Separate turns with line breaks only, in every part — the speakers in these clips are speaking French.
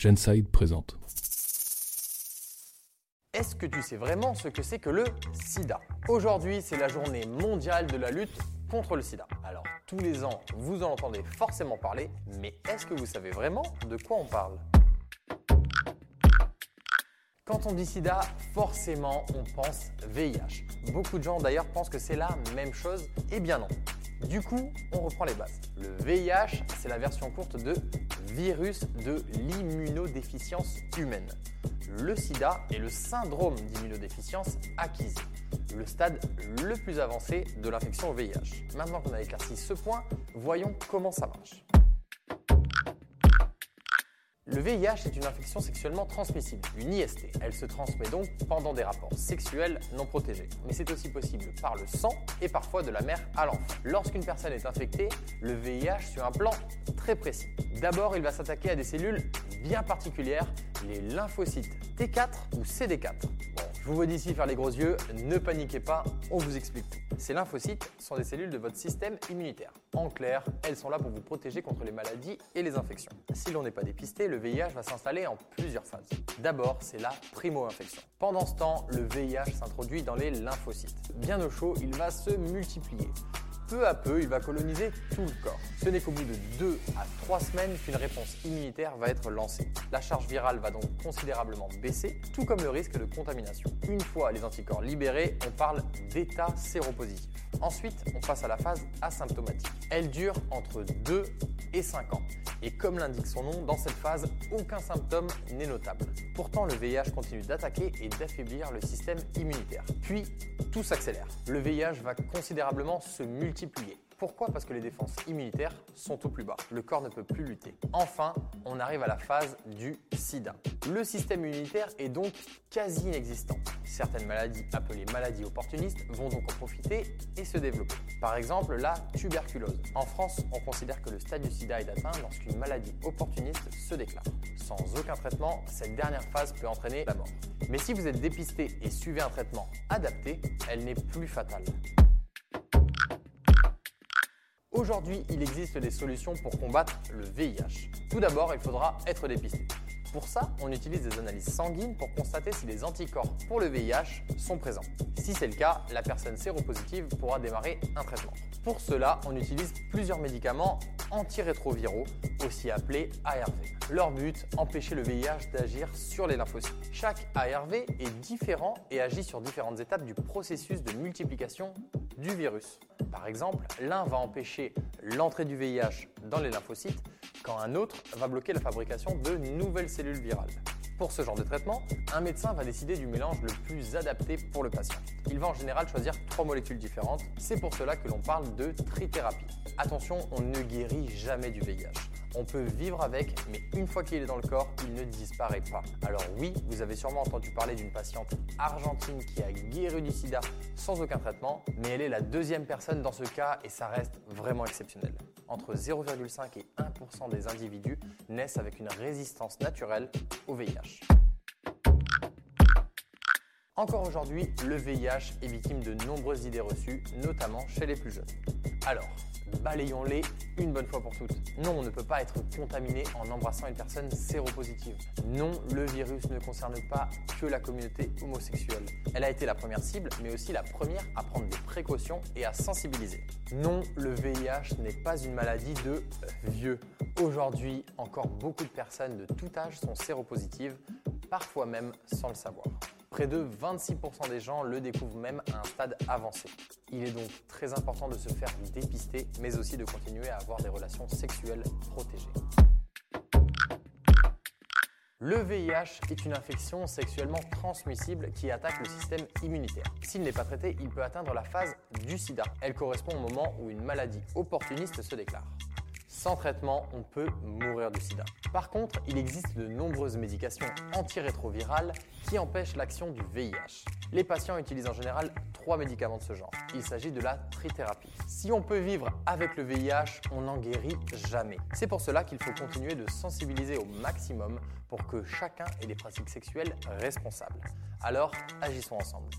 Genside présente.
Est-ce que tu sais vraiment ce que c'est que le sida? Aujourd'hui, c'est la journée mondiale de la lutte contre le sida. Alors, tous les ans, vous en entendez forcément parler, mais est-ce que vous savez vraiment de quoi on parle? Quand on dit sida, forcément, on pense VIH. Beaucoup de gens d'ailleurs pensent que c'est la même chose. Eh bien non. Du coup, on reprend les bases. Le VIH, c'est la version courte de virus de l'immunodéficience humaine. Le sida est le syndrome d'immunodéficience acquise, le stade le plus avancé de l'infection au VIH. Maintenant qu'on a éclairci ce point, voyons comment ça marche. Le VIH est une infection sexuellement transmissible, une IST. Elle se transmet donc pendant des rapports sexuels non protégés. Mais c'est aussi possible par le sang et parfois de la mère à l'enfant. Lorsqu'une personne est infectée, le VIH suit un plan très précis. D'abord, il va s'attaquer à des cellules bien particulières, les lymphocytes T4 ou CD4. Vous vois d'ici faire les gros yeux, ne paniquez pas, on vous explique tout. Ces lymphocytes sont des cellules de votre système immunitaire. En clair, elles sont là pour vous protéger contre les maladies et les infections. Si l'on n'est pas dépisté, le VIH va s'installer en plusieurs phases. D'abord, c'est la primo-infection. Pendant ce temps, le VIH s'introduit dans les lymphocytes. Bien au chaud, il va se multiplier peu à peu, il va coloniser tout le corps. Ce n'est qu'au bout de 2 à 3 semaines qu'une réponse immunitaire va être lancée. La charge virale va donc considérablement baisser, tout comme le risque de contamination. Une fois les anticorps libérés, on parle d'état séropositif. Ensuite, on passe à la phase asymptomatique. Elle dure entre 2 et 5 ans. Et comme l'indique son nom, dans cette phase, aucun symptôme n'est notable. Pourtant, le VIH continue d'attaquer et d'affaiblir le système immunitaire. Puis, tout s'accélère. Le VIH va considérablement se multiplier. Pourquoi? Parce que les défenses immunitaires sont au plus bas. Le corps ne peut plus lutter. Enfin, on arrive à la phase du sida. Le système immunitaire est donc quasi inexistant. Certaines maladies, appelées maladies opportunistes, vont donc en profiter et se développer. Par exemple, la tuberculose. En France, on considère que le stade du sida est atteint lorsqu'une maladie opportuniste se déclare. Sans aucun traitement, cette dernière phase peut entraîner la mort. Mais si vous êtes dépisté et suivez un traitement adapté, elle n'est plus fatale. Aujourd'hui, il existe des solutions pour combattre le VIH. Tout d'abord, il faudra être dépisté. Pour ça, on utilise des analyses sanguines pour constater si les anticorps pour le VIH sont présents. Si c'est le cas, la personne séropositive pourra démarrer un traitement. Pour cela, on utilise plusieurs médicaments antirétroviraux, aussi appelés ARV. Leur but, empêcher le VIH d'agir sur les lymphocytes. Chaque ARV est différent et agit sur différentes étapes du processus de multiplication du virus. Par exemple, l'un va empêcher l'entrée du VIH dans les lymphocytes, quand un autre va bloquer la fabrication de nouvelles cellules virales. Pour ce genre de traitement, un médecin va décider du mélange le plus adapté pour le patient. Il va en général choisir trois molécules différentes, c'est pour cela que l'on parle de trithérapie. Attention, on ne guérit jamais du VIH. On peut vivre avec, mais une fois qu'il est dans le corps, il ne disparaît pas. Alors oui, vous avez sûrement entendu parler d'une patiente argentine qui a guéri du sida sans aucun traitement, mais elle est la deuxième personne dans ce cas et ça reste vraiment exceptionnel. Entre 0,5 et 1% des individus naissent avec une résistance naturelle au VIH. Encore aujourd'hui, le VIH est victime de nombreuses idées reçues, notamment chez les plus jeunes. Alors, balayons-les une bonne fois pour toutes. Non, on ne peut pas être contaminé en embrassant une personne séropositive. Non, le virus ne concerne pas que la communauté homosexuelle. Elle a été la première cible, mais aussi la première à prendre des précautions et à sensibiliser. Non, le VIH n'est pas une maladie de vieux. Aujourd'hui, encore beaucoup de personnes de tout âge sont séropositives, parfois même sans le savoir. Près de 26% des gens le découvrent même à un stade avancé. Il est donc très important de se faire dépister, mais aussi de continuer à avoir des relations sexuelles protégées. Le VIH est une infection sexuellement transmissible qui attaque le système immunitaire. S'il n'est pas traité, il peut atteindre la phase du sida. Elle correspond au moment où une maladie opportuniste se déclare. Sans traitement, on peut mourir du sida. Par contre, il existe de nombreuses médications antirétrovirales qui empêchent l'action du VIH. Les patients utilisent en général trois médicaments de ce genre. Il s'agit de la trithérapie. Si on peut vivre avec le VIH, on n'en guérit jamais. C'est pour cela qu'il faut continuer de sensibiliser au maximum pour que chacun ait des pratiques sexuelles responsables. Alors, agissons ensemble.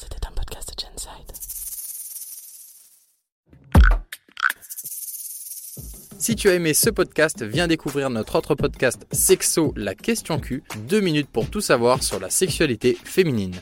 C'était un podcast de Genside.
Si tu as aimé ce podcast, viens découvrir notre autre podcast Sexo, la question Q, deux minutes pour tout savoir sur la sexualité féminine.